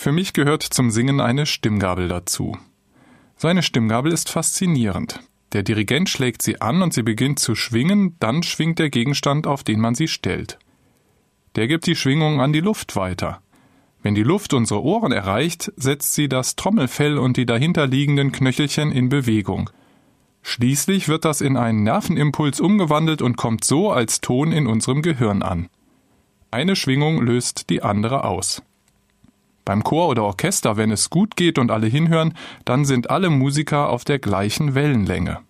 Für mich gehört zum Singen eine Stimmgabel dazu. Seine Stimmgabel ist faszinierend. Der Dirigent schlägt sie an und sie beginnt zu schwingen, dann schwingt der Gegenstand, auf den man sie stellt. Der gibt die Schwingung an die Luft weiter. Wenn die Luft unsere Ohren erreicht, setzt sie das Trommelfell und die dahinterliegenden Knöchelchen in Bewegung. Schließlich wird das in einen Nervenimpuls umgewandelt und kommt so als Ton in unserem Gehirn an. Eine Schwingung löst die andere aus. Beim Chor oder Orchester, wenn es gut geht und alle hinhören, dann sind alle Musiker auf der gleichen Wellenlänge.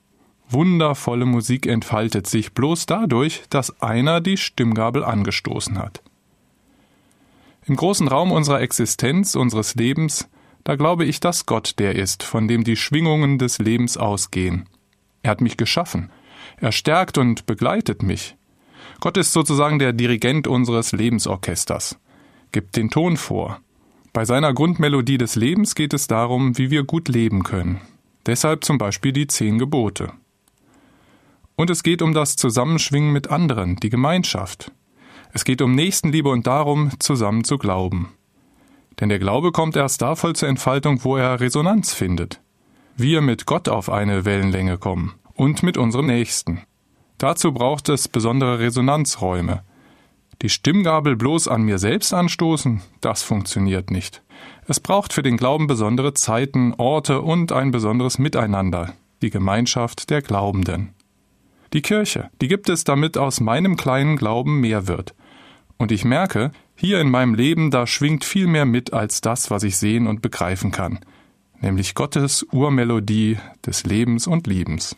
Wundervolle Musik entfaltet sich bloß dadurch, dass einer die Stimmgabel angestoßen hat. Im großen Raum unserer Existenz, unseres Lebens, da glaube ich, dass Gott der ist, von dem die Schwingungen des Lebens ausgehen. Er hat mich geschaffen. Er stärkt und begleitet mich. Gott ist sozusagen der Dirigent unseres Lebensorchesters, gibt den Ton vor. Bei seiner Grundmelodie des Lebens geht es darum, wie wir gut leben können. Deshalb zum Beispiel die zehn Gebote. Und es geht um das Zusammenschwingen mit anderen, die Gemeinschaft. Es geht um Nächstenliebe und darum, zusammen zu glauben. Denn der Glaube kommt erst da voll zur Entfaltung, wo er Resonanz findet. Wir mit Gott auf eine Wellenlänge kommen und mit unserem Nächsten. Dazu braucht es besondere Resonanzräume. Die Stimmgabel bloß an mir selbst anstoßen, das funktioniert nicht. Es braucht für den Glauben besondere Zeiten, Orte und ein besonderes Miteinander, die Gemeinschaft der Glaubenden. Die Kirche, die gibt es, damit aus meinem kleinen Glauben mehr wird. Und ich merke, hier in meinem Leben, da schwingt viel mehr mit als das, was ich sehen und begreifen kann, nämlich Gottes Urmelodie des Lebens und Liebens.